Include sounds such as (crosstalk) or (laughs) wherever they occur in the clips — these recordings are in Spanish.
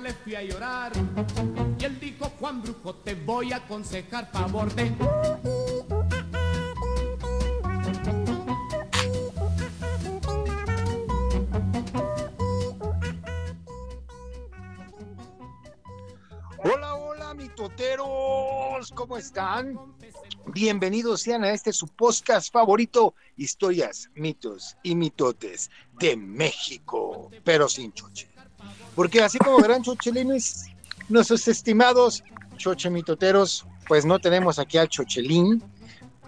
Le fui a llorar. Y él dijo, Juan Brujo, te voy a aconsejar favor de... Hola, hola, mitoteros, ¿cómo están? Bienvenidos sean a este su podcast favorito, historias, mitos y mitotes de México, pero sin choche. Porque así como verán chochelines, nuestros estimados chochemitoteros, pues no tenemos aquí al chochelín,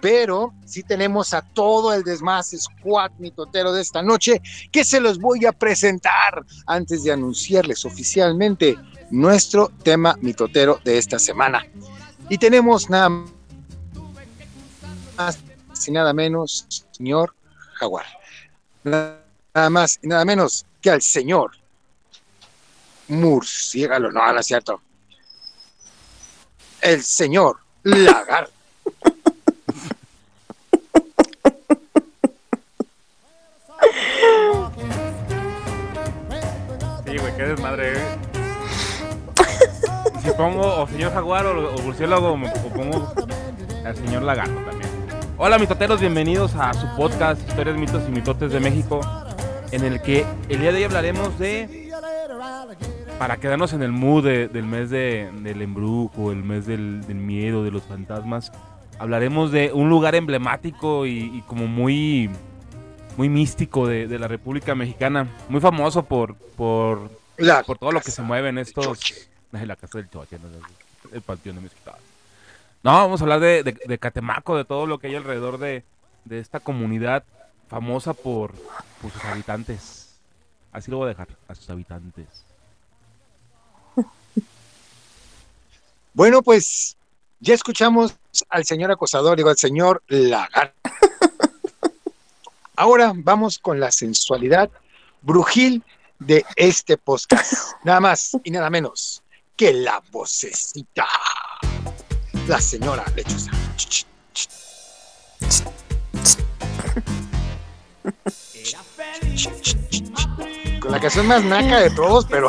pero sí tenemos a todo el desmás squad mitotero de esta noche que se los voy a presentar antes de anunciarles oficialmente nuestro tema mitotero de esta semana. Y tenemos nada más y nada menos, señor Jaguar. Nada más y nada menos que al señor Murciégalo. No, no es cierto. El señor Lagar. Sí, güey, qué desmadre, eh. Si pongo o señor jaguar o, o murciélago, o pongo al señor lagarto también. Hola, mitoteros, bienvenidos a su podcast Historias, mitos y mitotes de México, en el que el día de hoy hablaremos de. Para quedarnos en el mood de- del mes de- del embrujo, el mes del, del miedo, de los fantasmas, hablaremos de un lugar emblemático y, y como muy muy místico de, de la República Mexicana, muy famoso por, por La por todo lo que se mueve en estos. La casa del choche, no, el panteón de Mezquitán. No, vamos a hablar de, de- de Catemaco, de todo lo que hay alrededor de, de esta comunidad famosa por, por sus habitantes. Así lo voy a dejar, a sus habitantes. Bueno, pues ya escuchamos al señor acosador, digo, al señor Lagar. Ahora vamos con la sensualidad brujil de este podcast. Nada más y nada menos que la vocecita. La señora lechosa. Con la canción más naca de todos, pero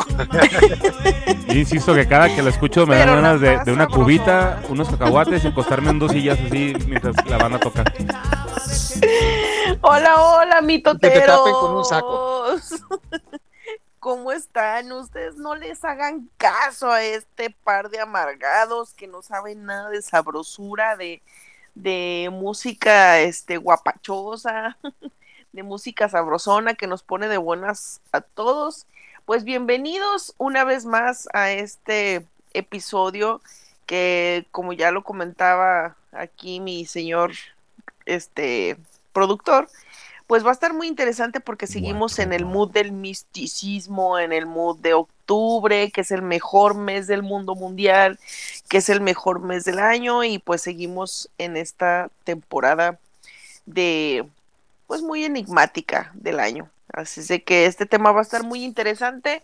(laughs) insisto que cada que la escucho me dan ganas de, una cubita, unos cacahuates y acostarme en dos sillas así mientras la banda toca. Hola, hola, mitoteros. Que te tapen con un saco. (laughs) ¿Cómo están? Ustedes no les hagan caso a este par de amargados que no saben nada de sabrosura, de, de música este, guapachosa, de música sabrosona que nos pone de buenas a todos. Pues bienvenidos una vez más a este episodio que, como ya lo comentaba aquí mi señor este productor, pues va a estar muy interesante porque seguimos en el mood del misticismo, en el mood de octubre, que es el mejor mes del mundo mundial, que es el mejor mes del año y pues seguimos en esta temporada de pues muy enigmática del año. Así es de que este tema va a estar muy interesante,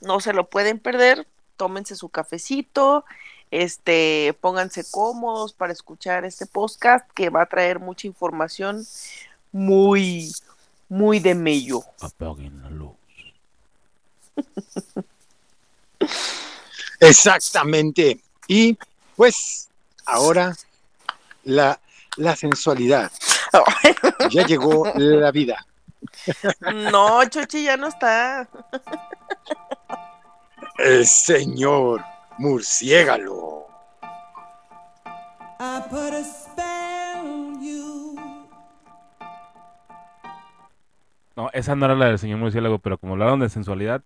no se lo pueden perder, tómense su cafecito, este, pónganse cómodos para escuchar este podcast que va a traer mucha información muy, muy de mello. Apaguen la luz. (laughs) Exactamente. Y pues ahora la, la sensualidad. (laughs) Ya llegó la vida. No, Chochi ya no está. El señor murciégalo. I put a spell on you. No, esa no era la del señor murciélago, pero como hablaron de sensualidad,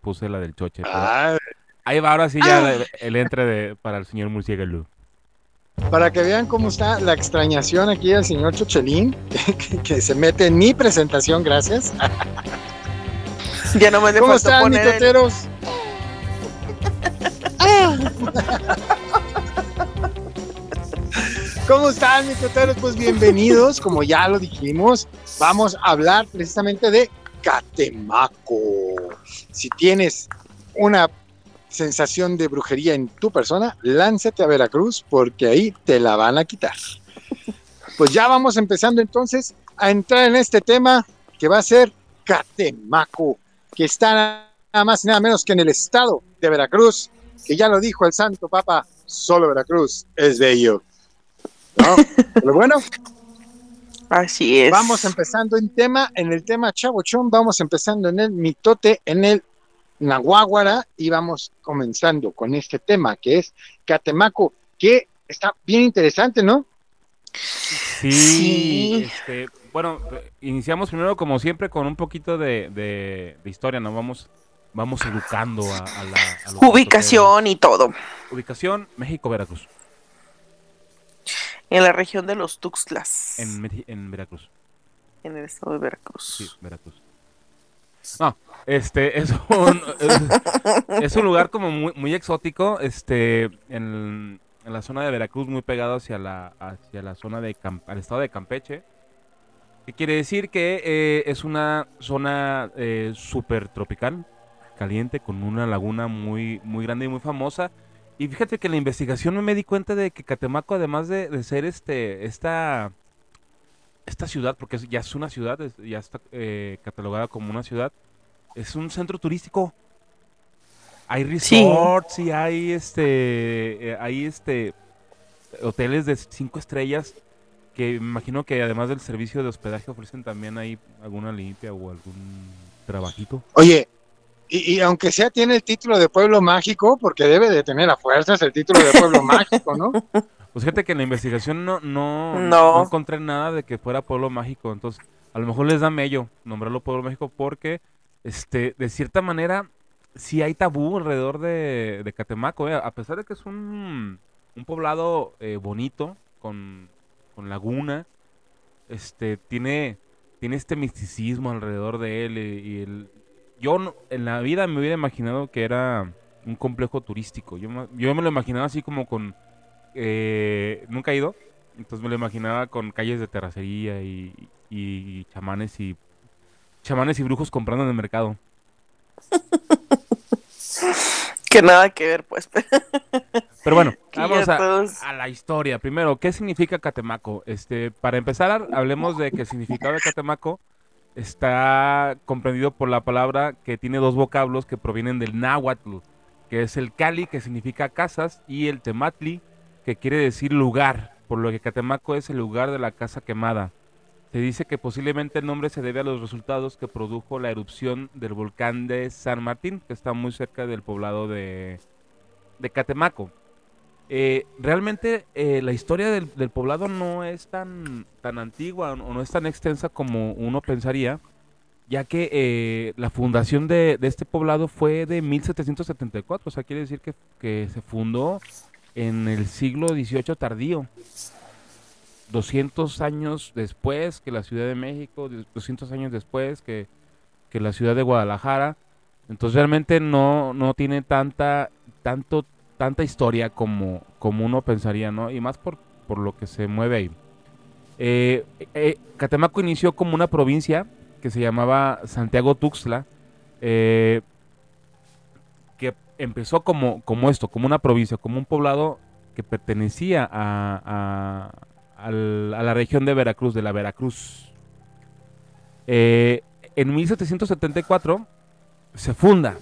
puse la del choche. pero- Ah, Ahí va, ahora sí ya el, el entre de, para el señor murciélago. Para que vean cómo está la extrañación aquí del señor Chochelín, (laughs) que, que se mete en mi presentación, gracias. (laughs) Ya no me (laughs) ¿Cómo están, poner mitoteros? ¿Cómo están, mitoteros? Pues bienvenidos, como ya lo dijimos, vamos a hablar precisamente de Catemaco. Si tienes una sensación de brujería en tu persona, lánzate a Veracruz porque ahí te la van a quitar. (laughs) Pues ya vamos empezando entonces a entrar en este tema que va a ser Catemaco, que está nada más y nada menos que en el estado de Veracruz, que ya lo dijo el Santo Papa, solo Veracruz es bello. ¿No? (laughs) Pero bueno, Así es. Vamos empezando en tema, en el tema chavochón, vamos empezando en el mitote, en el nahuáguara y vamos comenzando con este tema que es Catemaco, que está bien interesante, ¿no? Sí, Sí. este, bueno, iniciamos primero como siempre con un poquito de, de- de historia, ¿no? Vamos, vamos educando a, a la a los Ubicación y todo. Ubicación, México-Veracruz. En la región de los Tuxtlas. En, en Veracruz. en el estado de Veracruz. Sí, Veracruz. No, este es un, es, un lugar como muy, muy exótico, este, en, en la zona de Veracruz, muy pegado hacia la, hacia la zona de estado de Campeche. Que quiere decir que eh, es una zona eh, súper tropical, caliente, con una laguna muy, muy grande y muy famosa. Y fíjate que en la investigación me di cuenta de que Catemaco, además de, de ser este, esta, esta ciudad, porque es- ya es una ciudad, es- ya está eh, catalogada como una ciudad, es un centro turístico. Hay Sí. resorts y hay este, eh, hay este hoteles de cinco estrellas que me imagino que además del servicio de hospedaje ofrecen también ahí alguna limpia o algún trabajito. Oye, y, y aunque sea tiene el título de pueblo mágico, porque debe de tener a fuerzas el título de pueblo (laughs) mágico, ¿no? Pues fíjate que en la investigación no, no, No. no encontré nada de que fuera pueblo mágico. Entonces, a lo mejor les da mello nombrarlo pueblo mágico porque, este, de cierta manera, sí hay tabú alrededor de, de Catemaco. eh, A pesar de que es un, un poblado eh, bonito, con, con laguna, este, tiene, tiene este misticismo alrededor de él. Y, y el, yo no- en la vida me hubiera imaginado que era un complejo turístico. Yo, yo me lo imaginaba así como con eh, nunca he ido, entonces me lo imaginaba con calles de terracería y, y chamanes y chamanes y brujos comprando en el mercado. (laughs) Que nada que ver, pues. Pero (laughs) bueno, (laughs) vamos a la historia. Primero, ¿qué significa Catemaco? Este, para empezar, hablemos de que el significado de Catemaco está comprendido por la palabra que tiene dos vocablos que provienen del náhuatl, que es el cali, que significa casas, y el tematli, que quiere decir lugar, por lo que Catemaco es el lugar de la casa quemada. Se dice que posiblemente el nombre se debe a los resultados que produjo la erupción del volcán de San Martín, que está muy cerca del poblado de, de Catemaco. Eh, realmente eh, la historia del, del poblado no es tan, tan antigua o no es tan extensa como uno pensaría, ya que eh, la fundación de, de este poblado fue de 1774, o sea, quiere decir que, que se fundó en el siglo XVIII tardío. 200 años después que la Ciudad de México, 200 años después que, que la ciudad de Guadalajara. Entonces realmente no, no tiene tanta, tanto, tanta historia como, como uno pensaría, ¿no? Y más por, por lo que se mueve ahí. Eh, eh, Catemaco inició como una provincia que se llamaba Santiago Tuxtla, eh, empezó como, como esto, como una provincia, como un poblado que pertenecía a, a- a la región de Veracruz, de la Veracruz. Eh, en 1774 se funda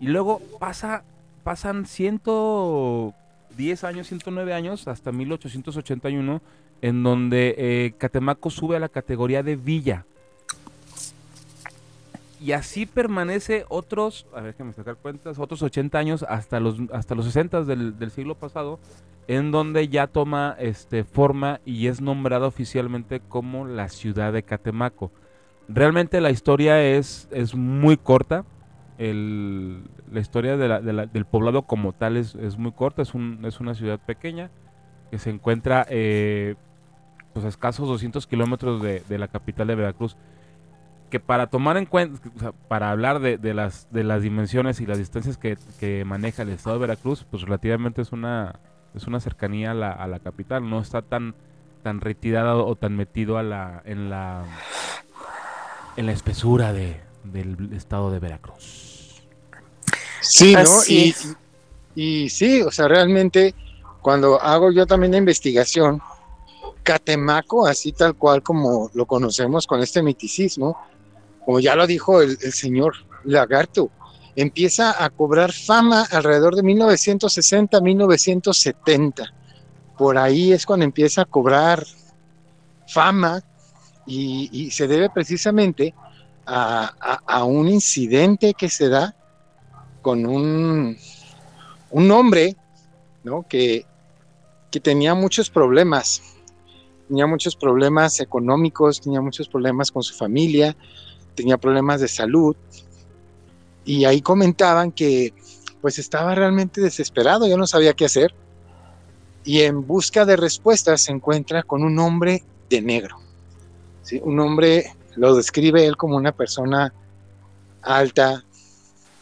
y luego pasa, pasan 110 años, 109 años hasta 1881 en donde eh, Catemaco sube a la categoría de villa. Y así permanece otros, a ver, déjame sacar cuentas, otros 80 años hasta los, hasta los 60 del, del siglo pasado, en donde ya toma este, forma y es nombrada oficialmente como la ciudad de Catemaco. Realmente la historia es, es muy corta. El- la historia del poblado como tal es, es muy corta. Es, un- es una ciudad pequeña que se encuentra eh, pues, a escasos 200 kilómetros de, de la capital de Veracruz. Que para tomar en cuenta, o sea, para hablar de, de las, de las dimensiones y las distancias que, que maneja el estado de Veracruz, pues relativamente es una, es una cercanía a la, a la capital, no está tan, tan retirada o tan metido a la, en la, en la espesura de, del estado de Veracruz. Sí, ¿no? Y, y sí, o sea, realmente cuando hago yo también la investigación, Catemaco, así tal cual como lo conocemos con este miticismo, como ya lo dijo el, señor Lagarto, empieza a cobrar fama alrededor de 1960-1970. Por ahí es cuando empieza a cobrar fama y, se debe precisamente a, a- a un incidente que se da con un, un hombre ¿no? que, que tenía muchos problemas, tenía muchos problemas económicos, tenía muchos problemas con su familia, tenía problemas de salud, y ahí comentaban que pues estaba realmente desesperado, ya no sabía qué hacer, y en busca de respuestas se encuentra con un hombre de negro, ¿sí? un hombre, lo describe él como una persona alta,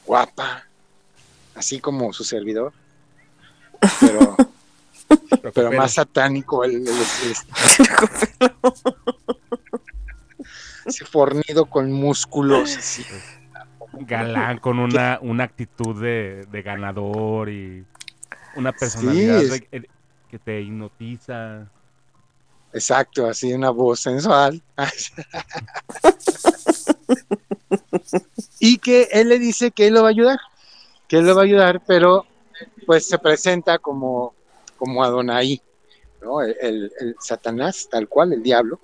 guapa, así como su servidor, pero, (laughs) pero más satánico, el, el- el- (laughs) ese fornido con músculos, así. (laughs) galán con una, una actitud de, de ganador y una personalidad es- de- que te hipnotiza. Exacto, así una voz sensual. (laughs) y que él le dice que él lo va a ayudar, que él lo va a ayudar, pero pues se presenta como, como Adonai, ¿no? El, el- el Satanás, tal cual, el diablo,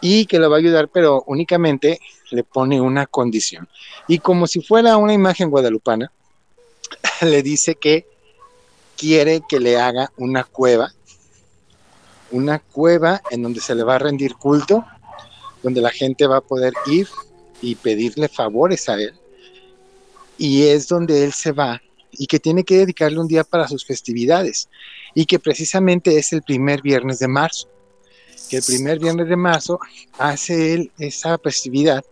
y que lo va a ayudar, pero únicamente le pone una condición. Y como si fuera una imagen guadalupana, (laughs) le dice que quiere que le haga una cueva una cueva en donde se le va a rendir culto, donde la gente va a poder ir y pedirle favores a él. Y es donde él se va y que tiene que dedicarle un día para sus festividades y que precisamente es el primer viernes de marzo. Que el primer viernes de marzo hace él esa festividad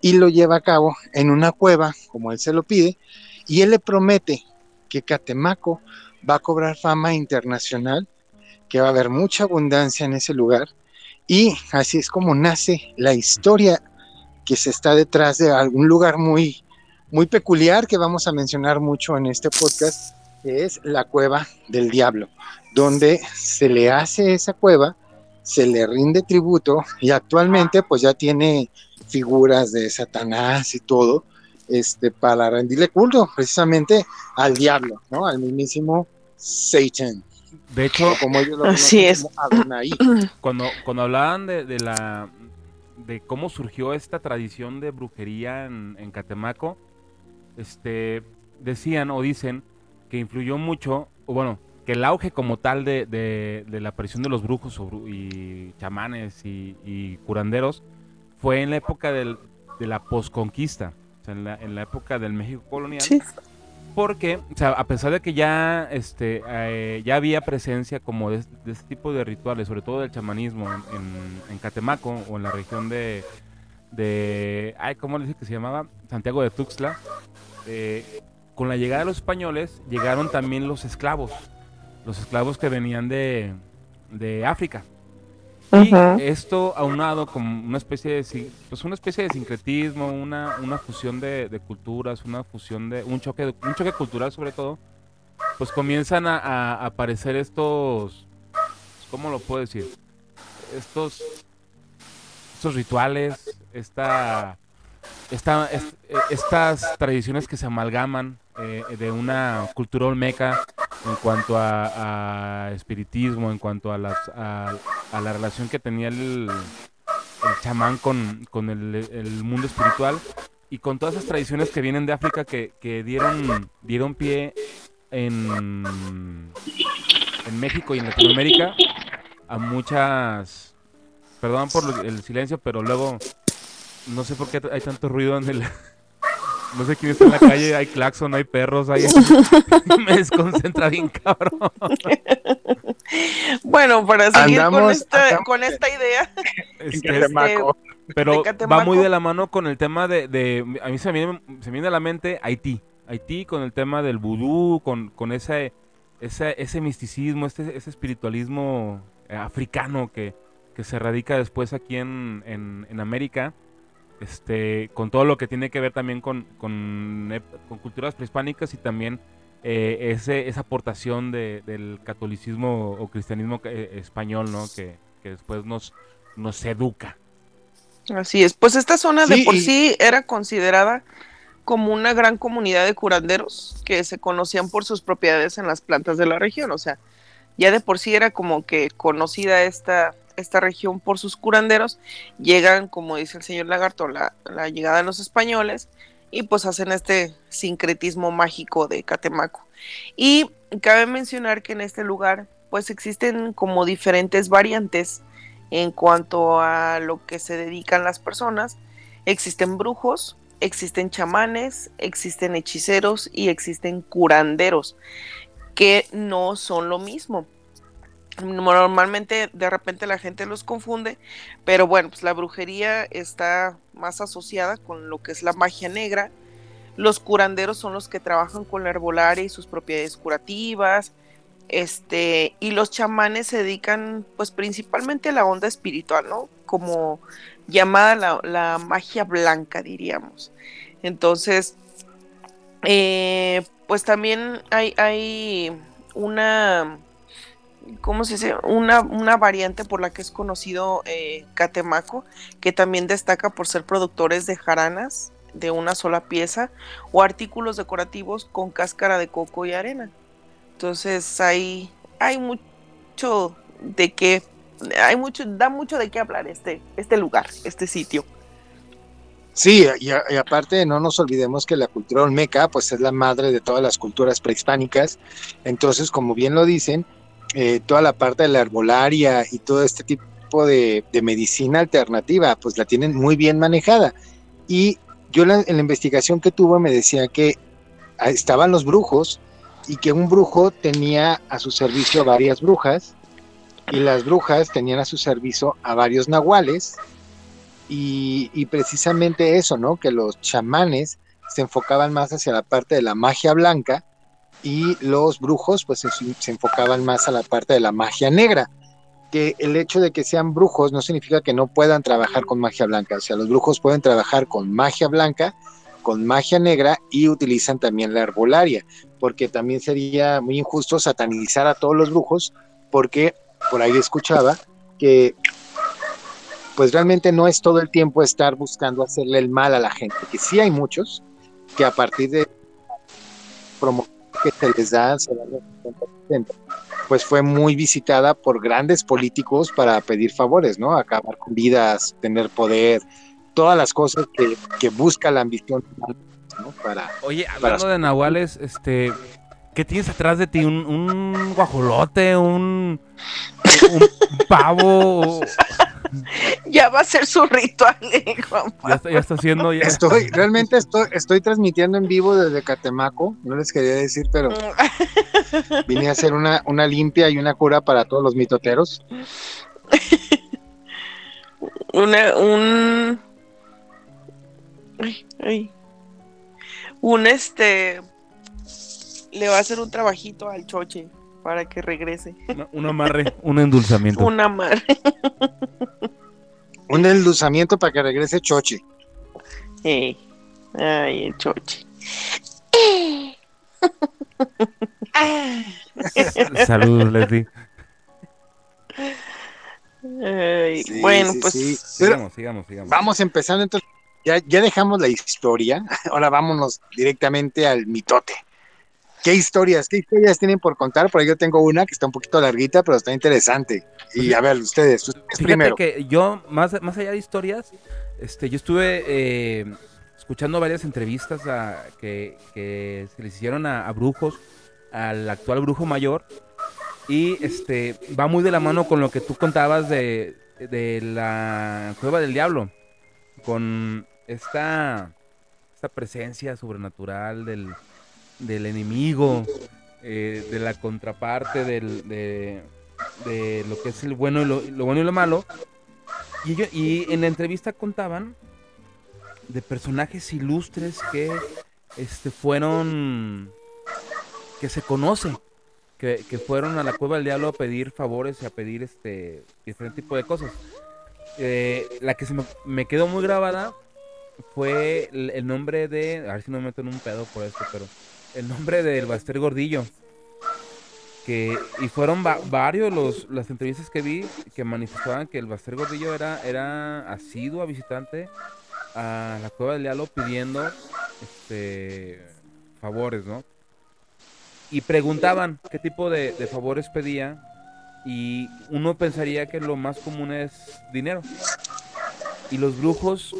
y lo lleva a cabo en una cueva, como él se lo pide, y él le promete que Catemaco va a cobrar fama internacional que va a haber mucha abundancia en ese lugar y así es como nace la historia que se está detrás de algún lugar muy muy peculiar que vamos a mencionar mucho en este podcast es la cueva del diablo donde se le hace esa cueva se le rinde tributo y actualmente pues ya tiene figuras de Satanás y todo este para rendirle culto precisamente al diablo no al mismísimo Satan. De hecho, como ellos lo Así conocen es. como (clears throat) cuando, cuando hablaban de, de la de cómo surgió esta tradición de brujería en, en Catemaco, este decían o dicen que influyó mucho, o bueno, que el auge como tal de, de- de la aparición de los brujos y chamanes y, y curanderos fue en la época del- de la posconquista, o sea, en la, en la época del México colonial. Sí. Porque, o sea, a pesar de que ya, este, eh, ya había presencia como de, de este tipo de rituales, sobre todo del chamanismo en, en- en Catemaco o en la región de, de, ay, ¿cómo le dice que se llamaba? Santiago de Tuxtla. eh, con la llegada de los españoles llegaron también los esclavos, los esclavos que venían de, de África. Y esto aunado con una especie de pues una especie de sincretismo, una, una fusión de, de culturas, una fusión de un choque de- un choque cultural sobre todo, pues comienzan a, a- a aparecer estos ¿cómo lo puedo decir? Estos estos rituales, esta, esta es- eh, estas tradiciones que se amalgaman eh, de una cultura olmeca en cuanto a, espiritismo, en cuanto a, las, a, la relación que tenía el, chamán con, el, mundo espiritual y con todas esas tradiciones que vienen de África que, dieron, dieron pie en, en México y en Latinoamérica a muchas... Perdón por el silencio, pero luego no sé por qué hay tanto ruido en el... (laughs) No sé quién está en la calle, hay claxon, hay perros, hay... (laughs) Me desconcentra bien, cabrón. Bueno, para seguir con esta, andamos- con esta idea, Este, Catemaco. Pero va muy de la mano con el tema de, de- a mí se me, viene, se me viene a la mente Haití. Haití con el tema del vudú, con, con ese, ese, ese misticismo, este, ese espiritualismo eh, africano que, que se radica después aquí en, en, en América. Este, con todo lo que tiene que ver también con, con, culturas prehispánicas y también eh, ese, esa aportación de- del catolicismo o cristianismo eh, español, ¿no? Que, que después nos, nos educa. Así es, pues esta zona de por y- sí era considerada como una gran comunidad de curanderos que se conocían por sus propiedades en las plantas de la región, o sea, ya de por sí era como que conocida esta, esta región por sus curanderos, llegan, como dice el señor Lagarto, la, la llegada de los españoles y pues hacen este sincretismo mágico de Catemaco. Y cabe mencionar que en este lugar pues existen como diferentes variantes en cuanto a lo que se dedican las personas. Existen brujos, existen chamanes, existen hechiceros y existen curanderos, que no son lo mismo. Normalmente de repente la gente los confunde, pero bueno, pues la brujería está más asociada con lo que es la magia negra. Los curanderos son los que trabajan con la herbolaria y sus propiedades curativas. Este, y los chamanes se dedican pues principalmente a la onda espiritual, ¿no? Como llamada la, la magia blanca, diríamos. Entonces, eh, pues también hay, hay una, ¿cómo se dice? Una, una variante por la que es conocido eh, Catemaco, que también destaca por ser productores de jaranas de una sola pieza o artículos decorativos con cáscara de coco y arena. Entonces hay, hay mucho de qué, hay mucho, da mucho de qué hablar este, este lugar, este sitio. Sí, y, a- y aparte no nos olvidemos que la cultura olmeca pues es la madre de todas las culturas prehispánicas, entonces como bien lo dicen, eh, toda la parte de la herbolaria y todo este tipo de, de medicina alternativa pues la tienen muy bien manejada y yo la- en la investigación que tuve me decía que ah, estaban los brujos y que un brujo tenía a su servicio varias brujas y las brujas tenían a su servicio a varios nahuales y, y precisamente eso, ¿no? Que los chamanes se enfocaban más hacia la parte de la magia blanca y los brujos pues se, enfocaban más a la parte de la magia negra. Que el hecho de que sean brujos no significa que no puedan trabajar con magia blanca. O sea, los brujos pueden trabajar con magia blanca, con magia negra y utilizan también la herbolaria. Porque también sería muy injusto satanizar a todos los brujos porque por ahí escuchaba que pues realmente no es todo el tiempo estar buscando hacerle el mal a la gente, que sí hay muchos que a partir de promoción que se les da, se dan el 50%, pues fue muy visitada por grandes políticos para pedir favores, ¿no? Acabar con vidas, tener poder, todas las cosas que, que busca la ambición ¿no? Para, Oye, Para- hablando de nahuales, este, ¿qué tienes atrás de ti? ¿Un, un guajolote? ¿Un, un pavo? (laughs) Ya va a ser su ritual, (laughs) eh, Juan Ya está, ya está haciendo... Ya... Estoy, realmente estoy, estoy transmitiendo en vivo desde Catemaco, no les quería decir, pero (laughs) vine a hacer una, una limpia y una cura para todos los mitoteros. Una, un. Ay, ay. Un este. Le va a hacer un trabajito al choche para que regrese. un amarre, un endulzamiento. Una mar. (laughs) Un endulzamiento para que regrese Choche. Eh, Ay, el choche. (laughs) Saludos, Leslie. Ay, Sí, bueno, sí, pues. sí. Sigamos, sigamos, sigamos. vamos empezando entonces. Ya, ya dejamos la historia. Ahora vámonos directamente al mitote. ¿Qué historias? ¿Qué historias tienen por contar? Por ahí yo tengo una que está un poquito larguita, pero está interesante. Y a ver, ustedes, ustedes Fíjate primero. que yo, más, más allá de historias, este, yo estuve eh, escuchando varias entrevistas a- que, que se les hicieron a, a brujos, al actual brujo mayor, y este va muy de la mano con lo que tú contabas de, de la cueva del diablo, con esta, esta presencia sobrenatural del, del enemigo, eh, de la contraparte del, de, lo que es el bueno y lo, bueno y lo malo. Y, ello- y en la entrevista contaban de personajes ilustres que este, fueron, que se conoce, que, que fueron a la cueva del diablo a pedir favores y a pedir este diferente tipo de cosas. Eh, la que se me, me quedó muy grabada fue el, el nombre de, a ver si no me meto en un pedo por esto, pero el nombre del Baster Gordillo. Que, y fueron va- varios los, las entrevistas que vi que manifestaban que el Baster Gordillo era, era asiduo visitante a la cueva del diablo pidiendo este favores, ¿no? Y preguntaban qué tipo de, de favores pedía y uno pensaría que lo más común es dinero. Y los brujos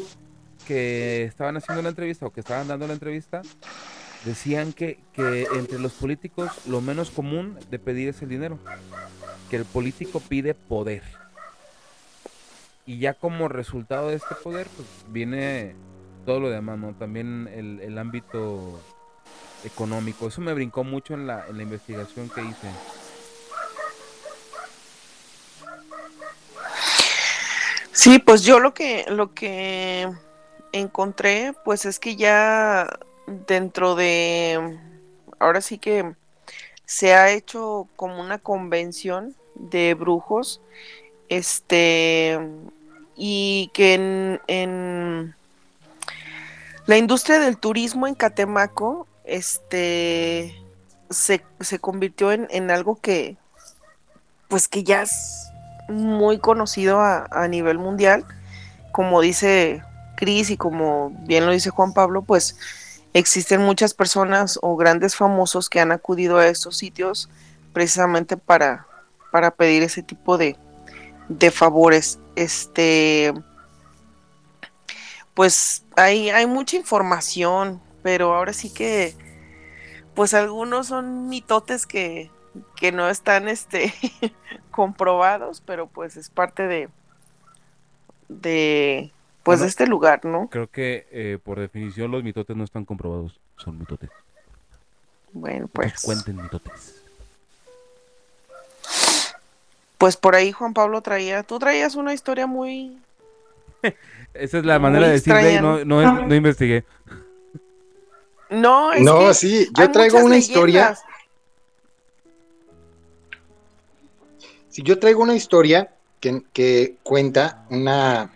que estaban haciendo la entrevista o que estaban dando la entrevista decían que, que entre los políticos lo menos común de pedir es el dinero. Que el político pide poder. Y ya como resultado de este poder, pues viene todo lo demás, ¿no? También el, el ámbito económico. Eso me brincó mucho en la, en la investigación que hice. Sí, pues yo lo que lo que encontré, pues es que ya dentro de ahora sí que se ha hecho como una convención de brujos, este y que en, en la industria del turismo en Catemaco, este se, se convirtió en, en algo que pues que ya es muy conocido a, a nivel mundial. Como dice Cris y como bien lo dice Juan Pablo, pues existen muchas personas o grandes famosos que han acudido a estos sitios precisamente para, para pedir ese tipo de, de favores. Este, pues hay, hay mucha información, pero ahora sí que, pues algunos son mitotes que, que no están este, (laughs) comprobados, pero pues es parte de, de, pues Bueno. de este lugar, ¿no? Creo que eh, por definición los mitotes no están comprobados. Son mitotes. Bueno, Pues pues, cuenten mitotes. pues por ahí Juan Pablo traía, tú traías una historia muy, (laughs) Esa es la Muy manera de decir, "Ve, extraña, no, no, no investigué. no, es No, que sí, yo traigo una historia. Si yo traigo una historia que, que cuenta una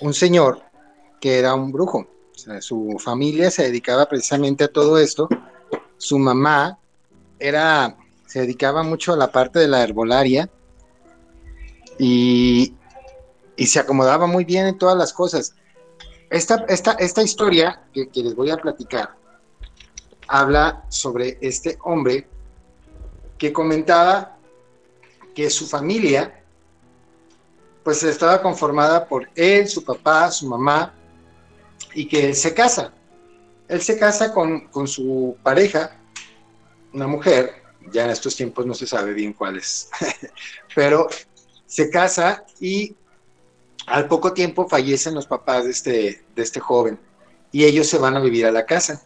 un señor que era un brujo. Su familia se dedicaba precisamente a todo esto. Su mamá era, se dedicaba mucho a la parte de la herbolaria y, y se acomodaba muy bien en todas las cosas. Esta, esta, esta historia que, que les voy a platicar habla sobre este hombre que comentaba que su familia pues estaba conformada por él, su papá, su mamá, y que él se casa. Él se casa con, con su pareja, una mujer, ya en estos tiempos no se sabe bien cuál es, (laughs) pero se casa y al poco tiempo fallecen los papás de este, de este joven y ellos se van a vivir a la casa.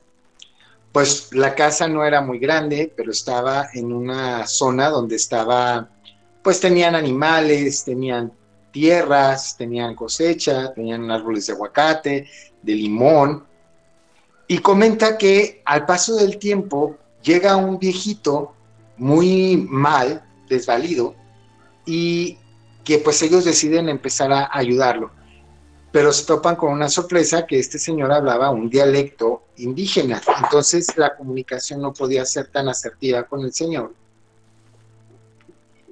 Pues la casa no era muy grande, pero estaba en una zona donde estaba, pues tenían animales, tenían tierras, tenían cosecha, tenían árboles de aguacate, de limón. Y comenta que al paso del tiempo llega un viejito muy mal, desvalido, y que pues ellos deciden empezar a ayudarlo. Pero se topan con una sorpresa que este señor hablaba un dialecto indígena. Entonces la comunicación no podía ser tan asertiva con el señor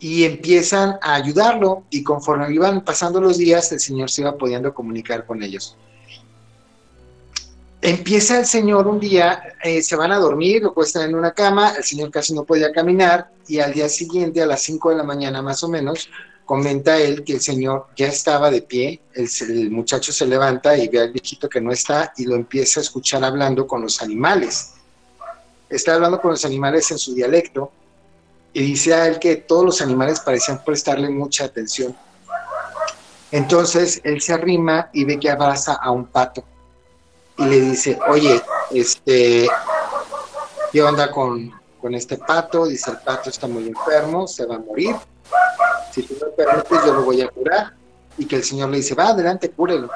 y empiezan a ayudarlo y conforme iban pasando los días el señor se iba pudiendo comunicar con ellos. Empieza el señor un día, eh, se van a dormir, lo cuestan en una cama, el señor casi no podía caminar y al día siguiente a las 5 de la mañana más o menos comenta él que el señor ya estaba de pie, el, el muchacho se levanta y ve al viejito que no está y lo empieza a escuchar hablando con los animales. Está hablando con los animales en su dialecto y dice a él que todos los animales parecían prestarle mucha atención. Entonces él se arrima y ve que abraza a un pato y le dice, oye, este, ¿qué onda con, con este pato? Dice, el pato está muy enfermo, se va a morir. Si tú me permites, yo lo voy a curar. y que el señor le dice, va adelante, cúrelo.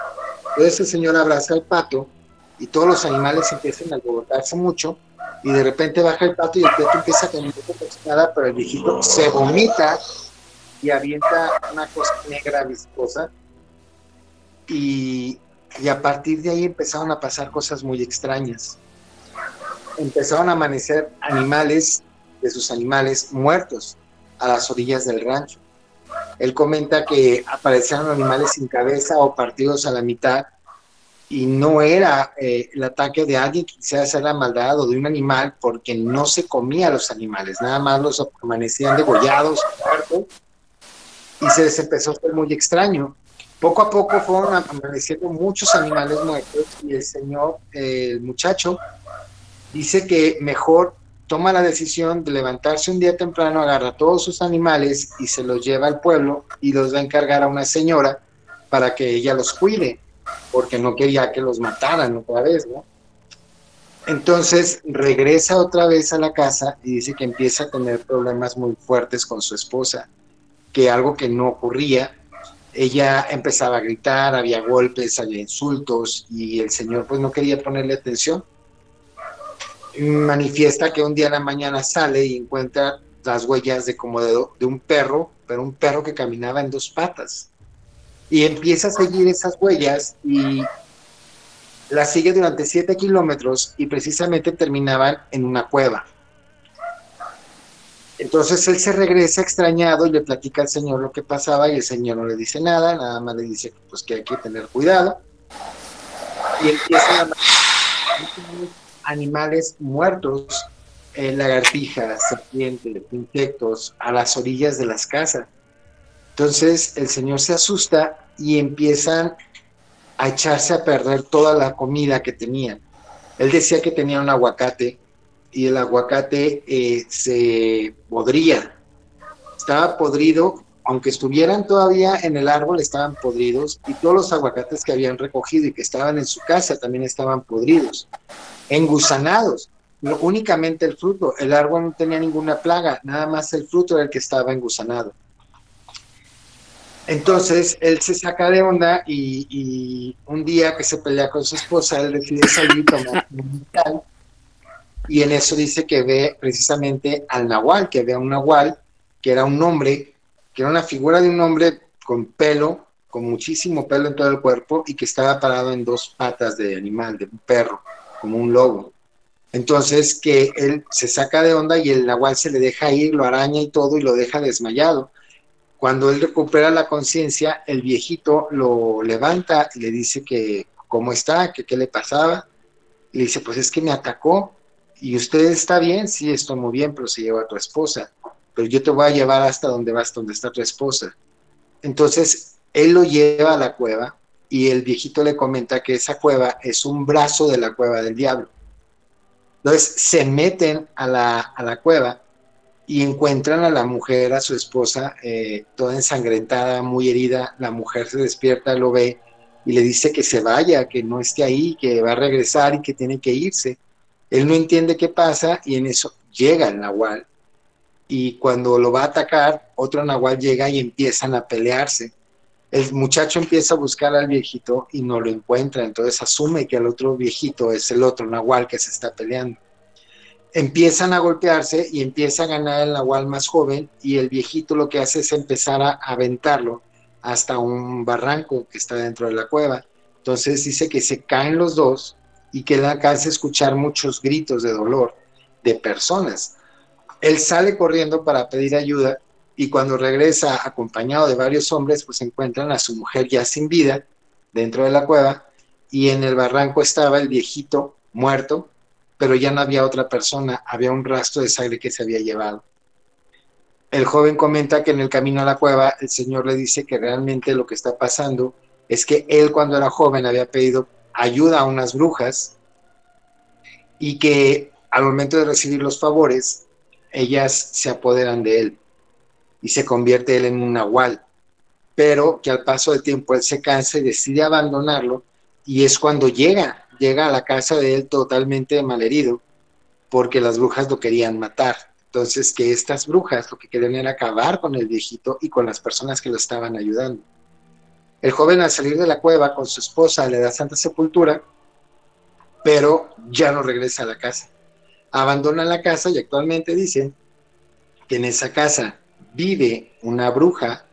Entonces el señor abraza al pato y todos los animales empiezan a alborotarse mucho y de repente baja el pato y el pato empieza a caminar nada, pero el viejito se vomita y avienta una cosa negra viscosa y, y a partir de ahí empezaron a pasar cosas muy extrañas. Empezaron a amanecer animales de sus animales muertos a las orillas del rancho. Él comenta que aparecían animales sin cabeza o partidos a la mitad y no era eh, el ataque de alguien que quisiera hacer la maldad o de un animal porque no se comía a los animales, nada más los amanecían degollados, muertos, y se les empezó a hacer muy extraño. Poco a poco fueron amaneciendo muchos animales muertos y el señor, el muchacho, dice que mejor toma la decisión de levantarse un día temprano, agarra todos sus animales y se los lleva al pueblo y los va a encargar a una señora para que ella los cuide, porque no quería que los mataran otra vez, ¿no? Entonces regresa otra vez a la casa y dice que empieza a tener problemas muy fuertes con su esposa, que algo que no ocurría. Ella empezaba a gritar, había golpes, había insultos y el señor pues no quería ponerle atención manifiesta que un día en la mañana sale y encuentra las huellas de como de, un perro, pero un perro que caminaba en dos patas. Y empieza a seguir esas huellas y las sigue durante siete kilómetros y precisamente terminaban en una cueva. Entonces él se regresa extrañado y le platica al Señor lo que pasaba y el Señor no le dice nada, nada más le dice pues que hay que tener cuidado. Y empieza a animales muertos, eh, lagartijas, serpientes, insectos, a las orillas de las casas. Entonces el Señor se asusta y empiezan a echarse a perder toda la comida que tenían. Él decía que tenía un aguacate y el aguacate eh, se podría. Estaba podrido, aunque estuvieran todavía en el árbol, estaban podridos y todos los aguacates que habían recogido y que estaban en su casa también estaban podridos engusanados. únicamente el fruto, el árbol no tenía ninguna plaga, nada más el fruto era el que estaba engusanado. Entonces él se saca de onda y, un día que se pelea con su esposa, él decide salir tomar un y en eso dice que ve precisamente al Nahual, que ve a un Nahual, que era un hombre, que era una figura de un hombre con pelo, con muchísimo pelo en todo el cuerpo y que estaba parado en dos patas de animal, de un perro como un lobo. Entonces que él se saca de onda y el nahual se le deja ir, lo araña y todo y lo deja desmayado. Cuando él recupera la conciencia, el viejito lo levanta y le dice que cómo está, que qué le pasaba. Le dice, pues es que me atacó. Y usted está bien, sí, estoy muy bien, pero se lleva a tu esposa. Pero yo te voy a llevar hasta donde vas, donde está tu esposa. Entonces, él lo lleva a la cueva y el viejito le comenta que esa cueva es un brazo de la cueva del diablo. Entonces se meten a la, cueva y encuentran a la mujer, a su esposa, eh, toda ensangrentada, muy herida. La mujer se despierta, lo ve y le dice que se vaya, que no esté ahí, que va a regresar y que tiene que irse. Él no entiende qué pasa y en eso llega el nahual. Y cuando lo va a atacar, otro nahual llega y empiezan a pelearse el muchacho empieza a buscar al viejito y no lo encuentra, entonces asume que el otro viejito es el otro nahual que se está peleando. Empiezan a golpearse y empieza a ganar el nahual más joven y el viejito lo que hace es empezar a aventarlo hasta un barranco que está dentro de la cueva. Entonces dice que se caen los dos y que le alcanza a escuchar muchos gritos de dolor de personas. Él sale corriendo para pedir ayuda y cuando regresa acompañado de varios hombres, pues encuentran a su mujer ya sin vida dentro de la cueva y en el barranco estaba el viejito muerto, pero ya no había otra persona, había un rastro de sangre que se había llevado. El joven comenta que en el camino a la cueva el Señor le dice que realmente lo que está pasando es que él cuando era joven había pedido ayuda a unas brujas y que al momento de recibir los favores, ellas se apoderan de él y se convierte él en un nahual, pero que al paso del tiempo él se cansa y decide abandonarlo y es cuando llega, llega a la casa de él totalmente malherido porque las brujas lo querían matar. Entonces que estas brujas lo que querían era acabar con el viejito y con las personas que lo estaban ayudando. El joven al salir de la cueva con su esposa le da santa sepultura, pero ya no regresa a la casa. Abandona la casa y actualmente dicen que en esa casa vive una bruja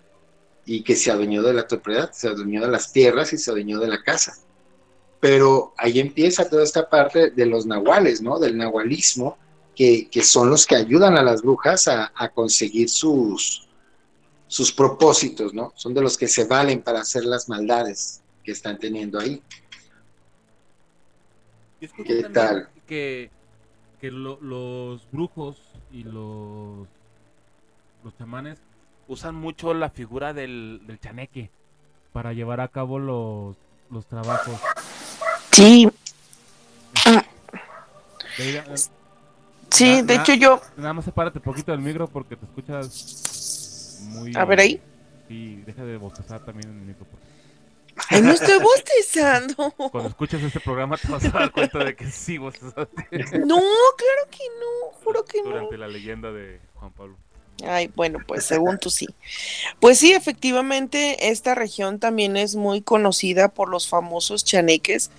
y que se adueñó de la propiedad, se adueñó de las tierras y se adueñó de la casa. Pero ahí empieza toda esta parte de los nahuales, ¿no? Del nahualismo, que, que son los que ayudan a las brujas a, a conseguir sus, sus propósitos, ¿no? Son de los que se valen para hacer las maldades que están teniendo ahí. ¿Qué tal? Que, que lo- los brujos y los, los chamanes usan mucho la figura del, del chaneque para llevar a cabo los, los trabajos. Sí, De- eh, sí, Na- de na- hecho yo, Nada más sepárate poquito del micro porque te escuchas muy... A ver, ahí. Sí, deja de bostezar también en el micro. porque ay, no (laughs) estoy bostezando. Cuando escuchas este programa te vas a dar cuenta de que sí bostezaste No, claro que no, juro que no. durante la leyenda de Juan Pablo. Ay, bueno, pues según tú sí. Pues sí, efectivamente, esta región también es muy conocida por los famosos chaneques,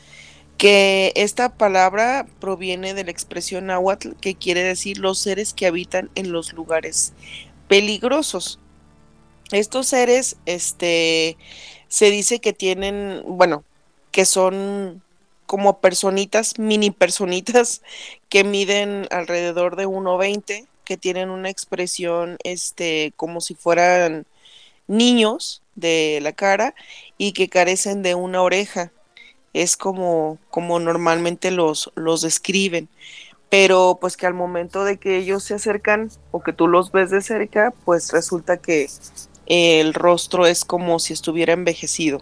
que esta palabra proviene de la expresión náhuatl, que quiere decir los seres que habitan en los lugares peligrosos. Estos seres, este, se dice que tienen, bueno, que son como personitas, mini personitas, (laughs) que miden alrededor de 1,20, que tienen una expresión, este, como si fueran niños de la cara y que carecen de una oreja. Es como, como normalmente los, los describen. Pero pues que al momento de que ellos se acercan o que tú los ves de cerca, pues resulta que el rostro es como si estuviera envejecido.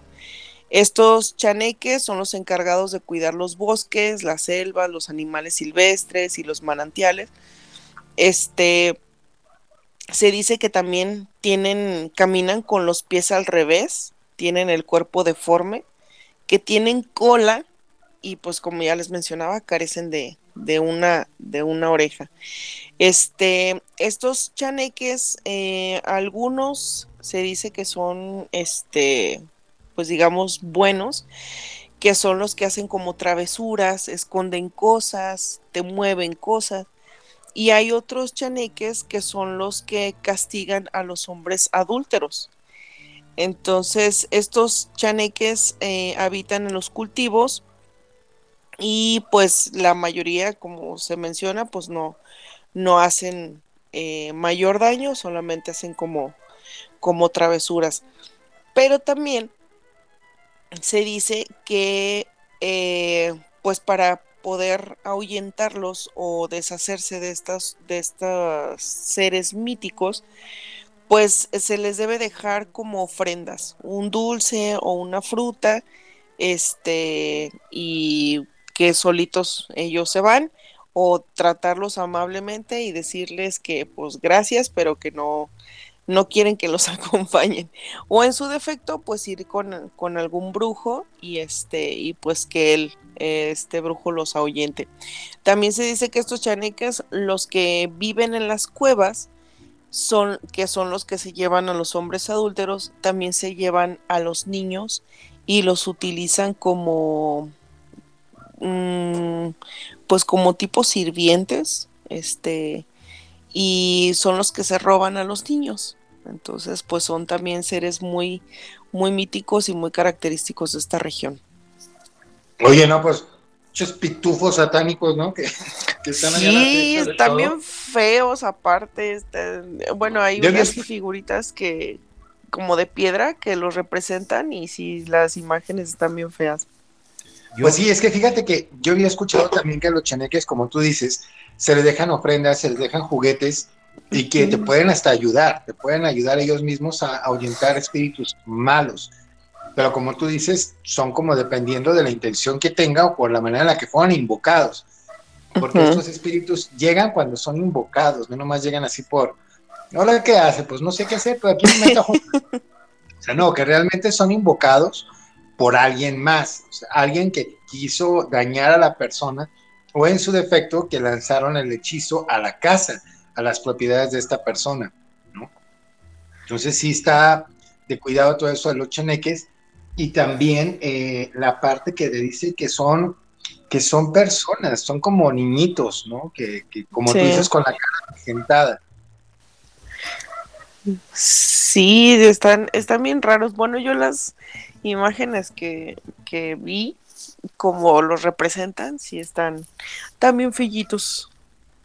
Estos chaneques son los encargados de cuidar los bosques, las selvas, los animales silvestres y los manantiales. Este se dice que también tienen, caminan con los pies al revés, tienen el cuerpo deforme, que tienen cola y pues como ya les mencionaba, carecen de, de una, de una oreja. Este, estos chaneques, eh, algunos se dice que son, este, pues digamos, buenos, que son los que hacen como travesuras, esconden cosas, te mueven cosas. Y hay otros chaneques que son los que castigan a los hombres adúlteros. Entonces, estos chaneques eh, habitan en los cultivos y pues la mayoría, como se menciona, pues no, no hacen eh, mayor daño, solamente hacen como, como travesuras. Pero también se dice que eh, pues para poder ahuyentarlos o deshacerse de estas de estos seres míticos, pues se les debe dejar como ofrendas, un dulce o una fruta, este, y que solitos ellos se van, o tratarlos amablemente y decirles que pues gracias, pero que no, no quieren que los (laughs) acompañen. O en su defecto, pues ir con, con algún brujo y este, y pues que él, este brujo los ahuyente. También se dice que estos chaneques, los que viven en las cuevas, son, que son los que se llevan a los hombres adúlteros, también se llevan a los niños y los utilizan como, mm, pues como tipo sirvientes, este, y son los que se roban a los niños. Entonces, pues son también seres muy, muy míticos y muy característicos de esta región. Oye, no, pues, muchos pitufos satánicos, ¿no? Que, que están Sí, están bien feos aparte. este, bueno, hay Yo unas figuritas que como de piedra que los representan y sí, las imágenes están bien feas. Pues sí, es que fíjate que yo había escuchado también que a los chaneques, como tú dices, se les dejan ofrendas, se les dejan juguetes y que te pueden hasta ayudar, te pueden ayudar ellos mismos a ahuyentar espíritus malos. Pero como tú dices, son como dependiendo de la intención que tenga o por la manera en la que fueron invocados. Porque estos espíritus llegan cuando son invocados, no nomás llegan así por, ¿ahora qué hace? Pues no sé qué hacer, pero aquí me meto a jugar". (laughs) O sea, no, que realmente son invocados por alguien más, o sea, alguien que quiso dañar a la persona o en su defecto que lanzaron el hechizo a la casa, a las propiedades de esta persona, ¿no? Entonces sí está de cuidado todo eso de los chaneques y también eh, la parte que dice que son que son personas, son como niñitos, ¿no? Que, que como tú dices, con la cara sentada. Sí, están, están bien raros. Bueno, yo las imágenes que, que vi, como los representan, sí están también fellitos.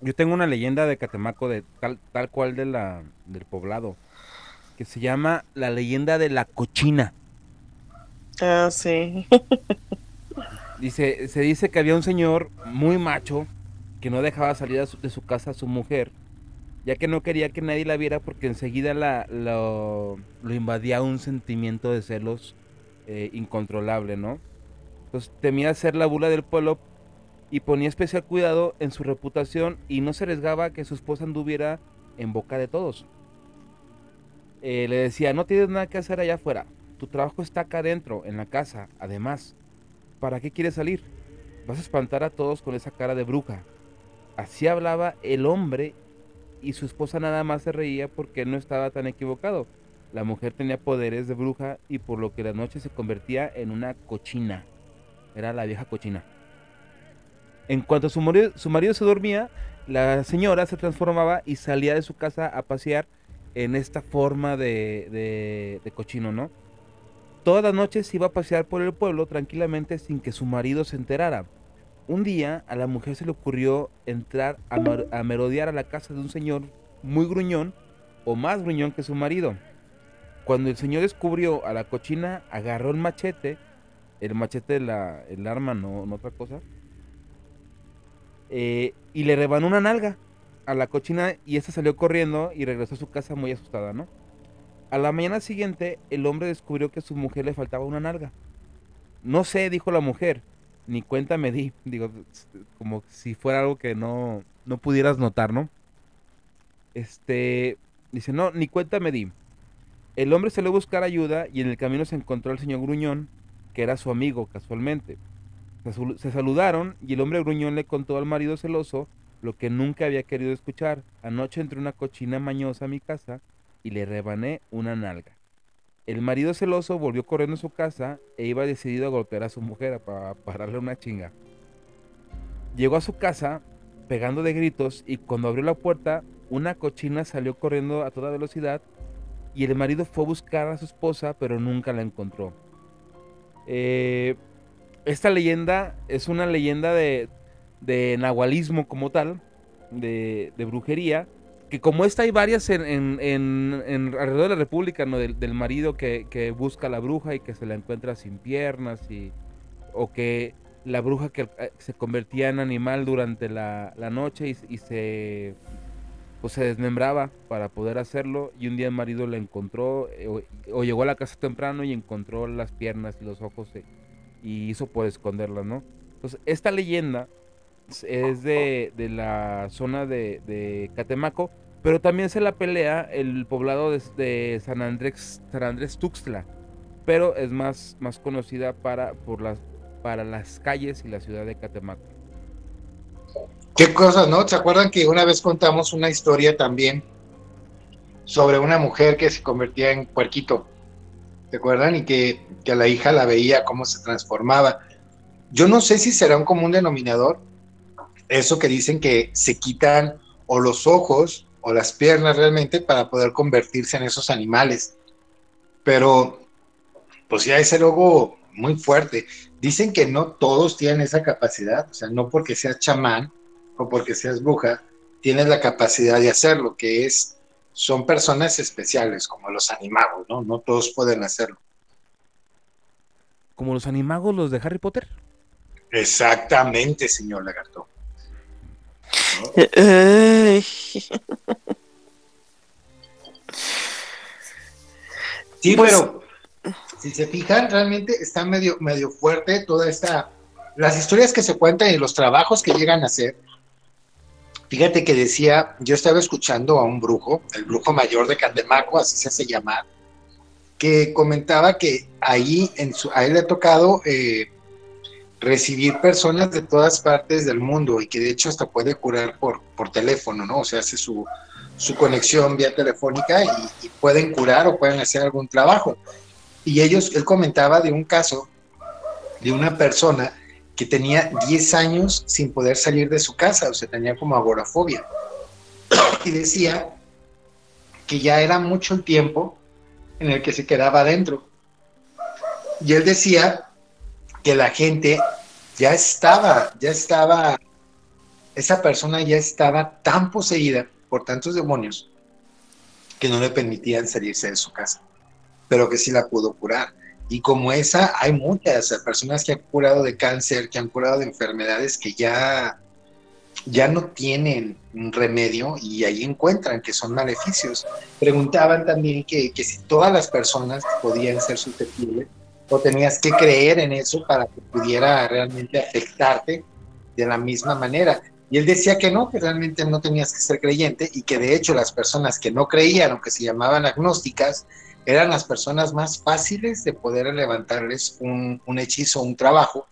Yo tengo una leyenda de Catemaco de tal, tal cual de la, del poblado, que se llama la leyenda de la cochina. Ah, sí. Dice, se dice que había un señor muy macho que no dejaba salir de su casa a su mujer, ya que no quería que nadie la viera porque enseguida la, lo, invadía un sentimiento de celos eh, incontrolable, ¿no? Entonces temía ser la bula del pueblo y ponía especial cuidado en su reputación y no se arriesgaba que su esposa anduviera en boca de todos. Eh, le decía, no tienes nada que hacer allá afuera, tu trabajo está acá adentro, en la casa, además. ¿Para qué quieres salir? Vas a espantar a todos con esa cara de bruja. Así hablaba el hombre y su esposa nada más se reía porque no estaba tan equivocado. La mujer tenía poderes de bruja y por lo que la noche se convertía en una cochina. Era la vieja cochina. En cuanto su marido, su marido se dormía, la señora se transformaba y salía de su casa a pasear en esta forma de, de- de cochino, ¿no? Todas las noches iba a pasear por el pueblo tranquilamente sin que su marido se enterara. Un día a la mujer se le ocurrió entrar a, merodear a la casa de un señor muy gruñón o más gruñón que su marido. Cuando el señor descubrió a la cochina, agarró el machete, el machete, la, el arma, no, no otra cosa, eh, y le rebanó una nalga a la cochina y esta salió corriendo y regresó a su casa muy asustada, ¿no? A la mañana siguiente, el hombre descubrió que a su mujer le faltaba una nalga. No sé, dijo la mujer, ni cuenta me di. (laughs) Digo, como si fuera algo que no, no pudieras notar, ¿no? Este, dice, no, ni cuenta me di. El hombre salió a buscar ayuda y en el camino se encontró al señor Gruñón, que era su amigo casualmente. Se, salu- se saludaron y el hombre Gruñón le contó al marido celoso lo que nunca había querido escuchar. Anoche entró una cochina mañosa a mi casa y le rebané una nalga. El marido celoso volvió corriendo a su casa e iba decidido a golpear a su mujer para pararle una chinga. Llegó a su casa pegando de gritos y cuando abrió la puerta una cochina salió corriendo a toda velocidad y el marido fue a buscar a su esposa pero nunca la encontró. Eh, esta leyenda es una leyenda de, de nahualismo como tal, de, de brujería, que como esta hay varias en, en- en- en alrededor de la República, ¿no? Del, del marido que, que busca a la bruja y que se la encuentra sin piernas, y, o que la bruja que eh, se convertía en animal durante la, la noche y, y se, pues, se desmembraba para poder hacerlo, y un día el marido la encontró, eh, o, o llegó a la casa temprano y encontró las piernas y los ojos eh, y hizo por esconderlas, ¿no? Entonces, esta leyenda es- de, de la zona de, de Catemaco, pero también se la pelea el poblado de, de San Andrés, San Andrés Tuxtla, pero es más, más conocida para, por las, para las calles y la ciudad de Catemaco. Qué cosas, ¿no? ¿Se acuerdan que una vez contamos una historia también sobre una mujer que se convertía en puerquito? ¿Se acuerdan? Y que, que la hija la veía cómo se transformaba. Yo no sé si será un común denominador eso que dicen que se quitan o los ojos o las piernas realmente para poder convertirse en esos animales. Pero pues ya es algo muy fuerte. Dicen que no todos tienen esa capacidad, o sea, no porque seas chamán o porque seas bruja, tienes la capacidad de hacerlo, que es, son personas especiales, como los animagos, ¿no? No todos pueden hacerlo. Como los animagos, los de Harry Potter. Exactamente, señor Lagarto. Sí, Pues- pero si se fijan, realmente está medio, medio fuerte toda esta, las historias que se cuentan y los trabajos que llegan a hacer. Fíjate que decía, yo estaba escuchando a un brujo, el brujo mayor de Catemaco, así se hace llamar, que comentaba que ahí en su, a él le ha tocado eh, recibir personas de todas partes del mundo y que de hecho hasta puede curar por, por teléfono, ¿no? O sea, hace su, su conexión vía telefónica y, pueden curar o pueden hacer algún trabajo. Y ellos, él comentaba de un caso de una persona que tenía 10 años sin poder salir de su casa, o sea, tenía como agorafobia. Y decía que ya era mucho el tiempo en el que se quedaba adentro. Y él decía que la gente ya estaba, ya estaba, esa persona ya estaba tan poseída por tantos demonios que no le permitían salirse de su casa, pero que sí la pudo curar. Y como esa, hay muchas personas que han curado de cáncer, que han curado de enfermedades que ya, ya no tienen remedio y ahí encuentran que son maleficios. Preguntaban también que, que si todas las personas podían ser susceptibles o tenías que creer en eso para que pudiera realmente afectarte de la misma manera. Y él decía que no, que realmente no tenías que ser creyente y que de hecho las personas que no creían o que se llamaban agnósticas eran las personas más fáciles de poder levantarles un, un hechizo, un trabajo,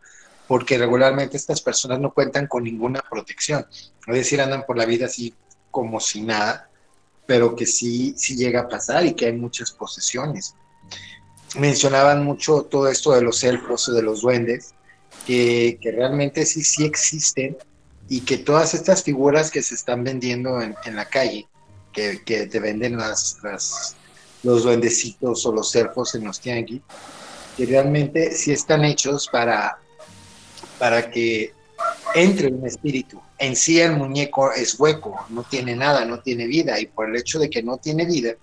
porque regularmente estas personas no cuentan con ninguna protección. Es decir, andan por la vida así como si nada, pero que sí, sí llega a pasar y que hay muchas posesiones. Mencionaban mucho todo esto de los elfos o de los duendes, que, que realmente sí, sí existen y que todas estas figuras que se están vendiendo en, en la calle, que, que, te venden las, las, los duendecitos o los elfos en los tianguis, que realmente sí están hechos para, para que entre un espíritu. En sí el muñeco es hueco, no tiene nada, no tiene vida, y por el hecho de que no tiene vida,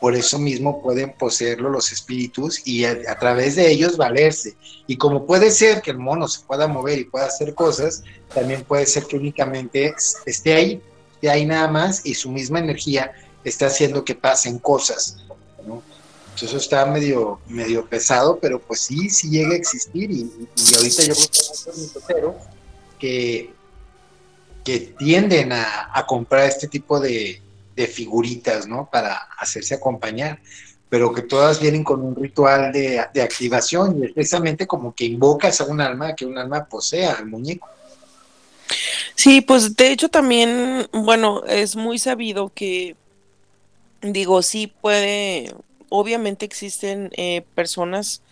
por eso mismo pueden poseerlo los espíritus y a, través de ellos valerse. Y como puede ser que el mono se pueda mover y pueda hacer cosas, también puede ser que únicamente esté ahí, esté ahí nada más y su misma energía está haciendo que pasen cosas. ¿no? Entonces eso está medio, medio pesado, pero pues sí, sí llega a existir y, y ahorita yo creo que, que tienden a comprar este tipo de, de figuritas, ¿no? Para hacerse acompañar, pero que todas vienen con un ritual de, de activación y precisamente como que invocas a un alma, que un alma posea al muñeco. Sí, pues de hecho también, bueno, es muy sabido que, digo, sí puede, obviamente existen eh, personas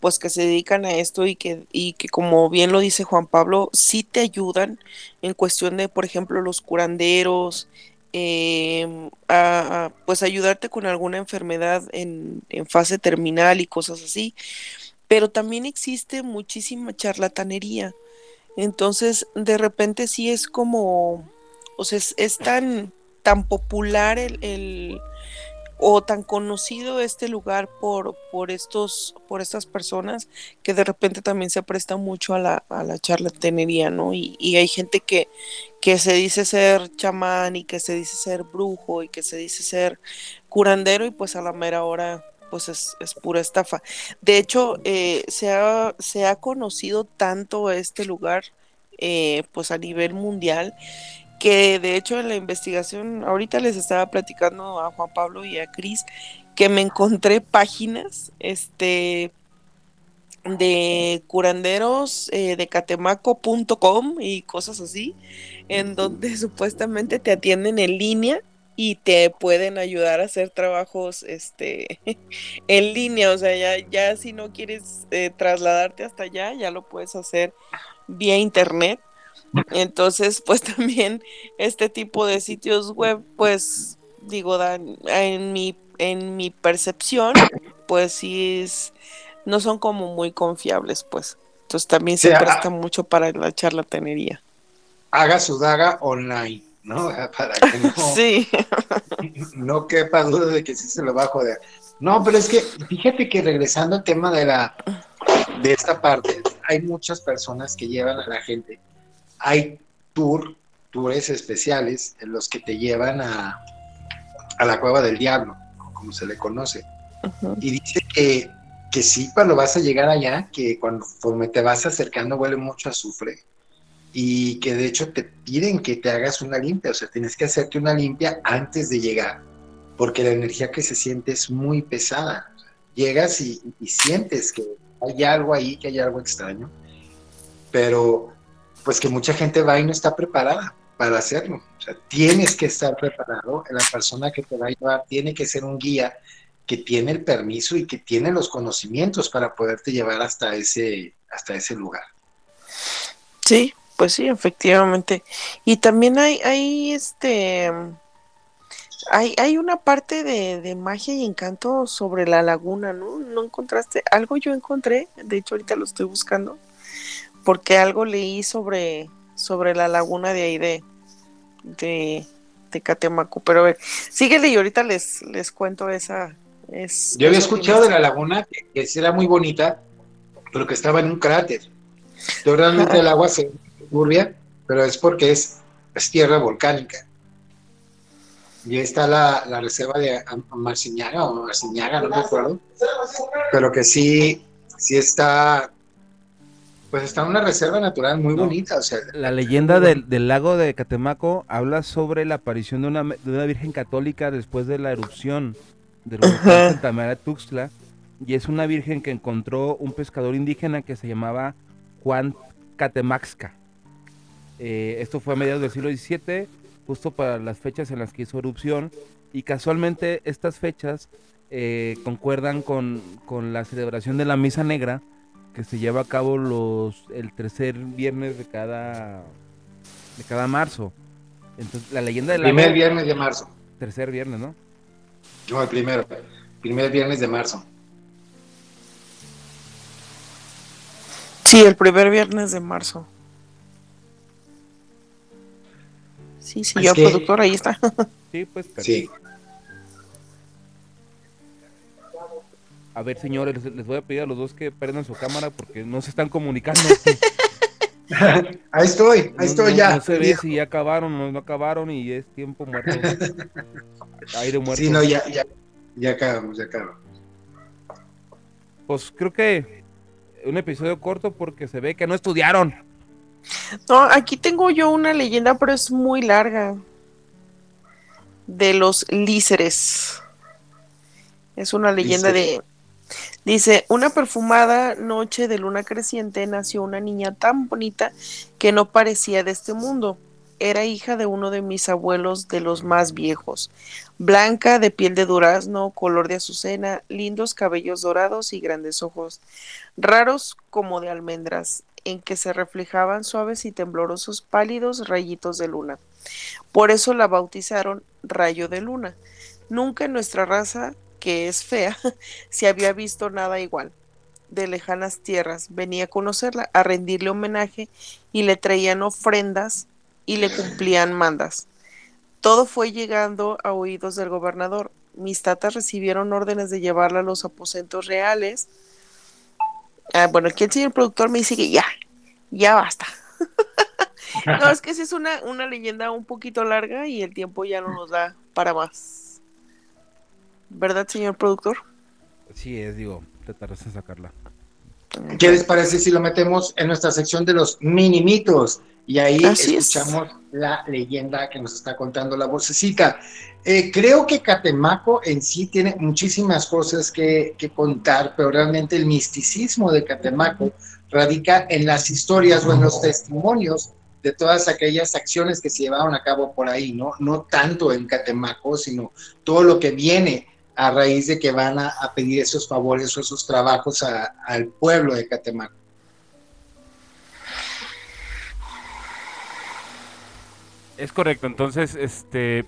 pues que se dedican a esto y que, y que como bien lo dice Juan Pablo, sí te ayudan en cuestión de, por ejemplo, los curanderos, eh, a, pues ayudarte con alguna enfermedad en, en, fase terminal y cosas así. Pero también existe muchísima charlatanería. Entonces, de repente sí es como, o sea, es, tan, tan popular el, o tan conocido este lugar por, por, estos, por estas personas que de repente también se presta mucho a la, a la charlatanería, ¿no? Y, y, hay gente que, que se dice ser chamán y que se dice ser brujo y que se dice ser curandero y pues a la mera hora pues es, es pura estafa. De hecho, eh, se, ha, se ha conocido tanto este lugar eh, pues a nivel mundial que de hecho en la investigación, ahorita les estaba platicando a Juan Pablo y a Cris, que me encontré páginas, este, de curanderos eh, de catemaco.com y cosas así, en donde (laughs) supuestamente te atienden en línea y te pueden ayudar a hacer trabajos este (laughs) en línea, o sea, ya, ya si no quieres eh, trasladarte hasta allá, ya lo puedes hacer vía internet entonces, pues (laughs) también este tipo de sitios web, pues digo, dan, en mi, en mi percepción, pues sí es, no son como muy confiables, pues. Entonces también se o sea, presta mucho para la charlatanería. Haga su daga online, ¿no? (laughs) Para que no, (laughs) sí. no quepa duda de que sí se lo va a joder. No, pero es que fíjate que regresando al tema de la de esta parte, hay muchas personas que llevan a la gente hay tour, tours especiales en los que te llevan a, a la cueva del diablo, como se le conoce. Y dice que, que sí, cuando vas a llegar allá, que cuando te vas acercando huele mucho a azufre y que de hecho te piden que te hagas una limpia, o sea, tienes que hacerte una limpia antes de llegar, porque la energía que se siente es muy pesada. Llegas y, y sientes que hay algo ahí, que hay algo extraño, pero pues que mucha gente va y no está preparada para hacerlo. O sea, tienes que estar preparado. La persona que te va a llevar tiene que ser un guía que tiene el permiso y que tiene los conocimientos para poderte llevar hasta ese, hasta ese lugar. Sí, pues sí, efectivamente. Y también hay, hay este hay, hay una parte de, de magia y encanto sobre la laguna, ¿no? ¿No encontraste? Algo yo encontré, de hecho ahorita lo estoy buscando, porque algo leí sobre, sobre la laguna de ahí de, de, de Catemaco. Pero a ver, síguele y ahorita les, les cuento esa. Es, Yo había escuchado de la laguna que, que era muy bonita, pero que estaba en un cráter. Entonces, realmente el agua se turbia, pero es porque es, es tierra volcánica. Y ahí está la, la reserva de Marciñaga o Marciñaga, no me acuerdo. Pero que sí, sí está, pues está en una reserva natural muy No. bonita. O sea, La leyenda del, del lago de Catemaco habla sobre la aparición de una, de una virgen católica después de la erupción del volcán. (coughs) Santa María Tuxtla. Y es una virgen que encontró un pescador indígena que se llamaba Juan Catemaxca. Eh, esto fue a mediados del siglo XVII, justo para las fechas en las que hizo erupción. Y casualmente estas fechas eh, concuerdan con, con la celebración de la Misa Negra, que se lleva a cabo los el tercer viernes de cada de cada marzo. Entonces, la leyenda el del primer viernes de marzo. tercer viernes, ¿no? No, el primero. Primer viernes de marzo. Sí, el primer viernes de marzo. Sí, sí, Es yo, que- productor, ahí está. (laughs) Sí, pues. pero- Sí. A ver, señores, les, les voy a pedir a los dos que prendan su cámara porque no se están comunicando. (laughs) Ahí estoy, No- ahí estoy no- ya. No se ve si ya acabaron o no acabaron y es tiempo muerto. (laughs) Aire muerto. Sí, no, ya, ya, ya acabamos, ya acabamos. Pues creo que un episodio corto porque se ve que no estudiaron. No, aquí tengo yo una leyenda, pero es muy larga. De los líceres. Es una leyenda de. Dice: Una perfumada noche de luna creciente nació una niña tan bonita que no parecía de este mundo. Era hija de uno de mis abuelos de los más viejos. Blanca, de piel de durazno, color de azucena, lindos cabellos dorados y grandes ojos, raros como de almendras, en que se reflejaban suaves y temblorosos pálidos rayitos de luna. Por eso la bautizaron Rayo de Luna. Nunca en nuestra raza, que es fea, (laughs) se había visto nada igual. De lejanas tierras venía a conocerla, a rendirle homenaje y le traían ofrendas y le cumplían mandas. Todo fue llegando a oídos del gobernador. Mis tatas recibieron órdenes de llevarla a los aposentos reales. Ah, bueno, aquí el señor productor me dice que ya, ya basta. (laughs) no, es que sí es una, una leyenda un poquito larga y el tiempo ya no nos da para más. ¿Verdad, señor productor? Sí, es, digo, te tardas en sacarla. ¿Qué les parece si lo metemos en nuestra sección de los mini mitos? Y ahí Así es. escuchamos la leyenda que nos está contando la vocecita. Eh, creo que Catemaco en sí tiene muchísimas cosas que, que contar, pero realmente el misticismo de Catemaco radica en las historias o en los testimonios de todas aquellas acciones que se llevaron a cabo por ahí, ¿no? No tanto en Catemaco, sino todo lo que viene a raíz de que van a, a pedir esos favores o esos trabajos a- al pueblo de Catemaco. Es correcto, entonces, este,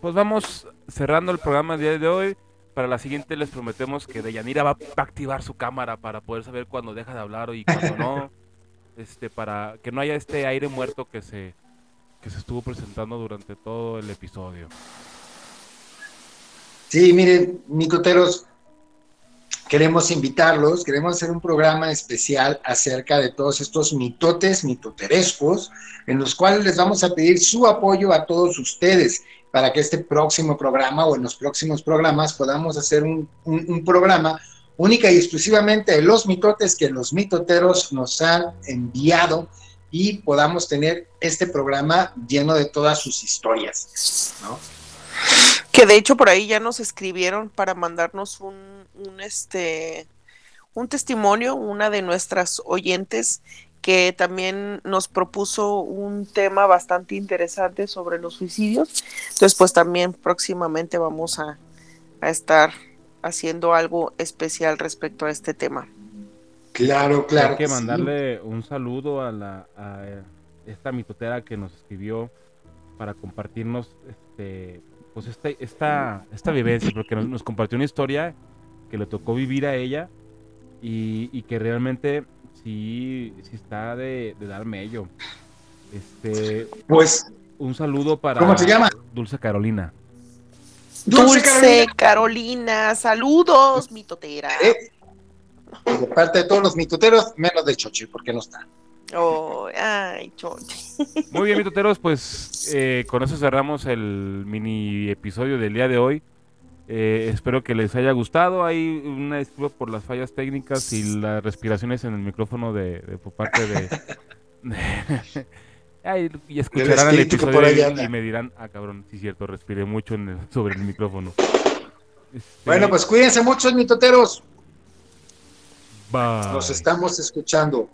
pues vamos cerrando el programa el día de hoy. Para la siguiente les prometemos que Deyanira va a activar su cámara para poder saber cuándo deja de hablar y cuándo no. (laughs) Este, para que no haya este aire muerto que se, que se estuvo presentando durante todo el episodio. Sí, miren, micoteros, queremos invitarlos, queremos hacer un programa especial acerca de todos estos mitotes, mitoterescos, en los cuales les vamos a pedir su apoyo a todos ustedes para que este próximo programa o en los próximos programas podamos hacer un, un- programa única y exclusivamente de los mitotes que los mitoteros nos han enviado y podamos tener este programa lleno de todas sus historias, ¿no? Que de hecho por ahí ya nos escribieron para mandarnos un, un este un testimonio, una de nuestras oyentes que también nos propuso un tema bastante interesante sobre los suicidios. Entonces, pues también próximamente vamos a, a estar haciendo algo especial respecto a este tema. Claro, claro. Hay que sí. mandarle un saludo a, la, a esta mitotera que nos escribió para compartirnos este, pues esta, esta, esta vivencia, porque nos, nos compartió una historia que le tocó vivir a ella y, y que realmente sí, sí está de, de dar mello. Este, Pues, un saludo para ¿Cómo se llama? Dulce Carolina. Dulce Carolina, saludos, mitotera. Eh, de parte de todos los mitoteros, menos de Chochi, porque no está. Oh, ay. (laughs) Muy bien, mitoteros, pues eh, con eso cerramos el mini episodio del día de hoy. Eh, espero que les haya gustado. Hay una disculpa por las fallas técnicas y las respiraciones en el micrófono de, de- por parte de. de- (laughs) Ay, y escucharán el episodio y- me dirán, ah, cabrón, sí, cierto, respiré mucho en el- sobre el micrófono. Este, Bueno, pues cuídense mucho, mitoteros. bye. Nos estamos escuchando.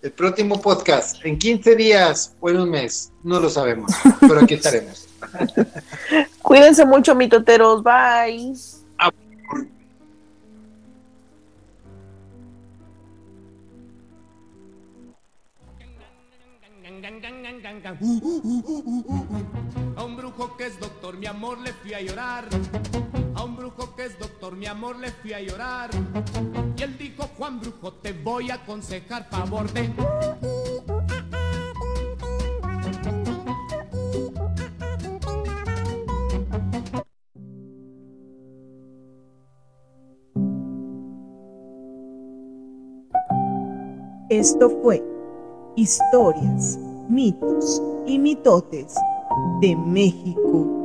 El próximo podcast, en 15 días o en un mes, no lo sabemos, pero aquí estaremos. (laughs) Cuídense mucho, mitoteros. Bye. A un brujo que es doctor, mi amor, le fui a llorar. A un brujo que es doctor, mi amor, le fui a llorar. Y él dijo, Juan Brujo, te voy a aconsejar favor de... Esto fue Historias, mitos y mitotes de México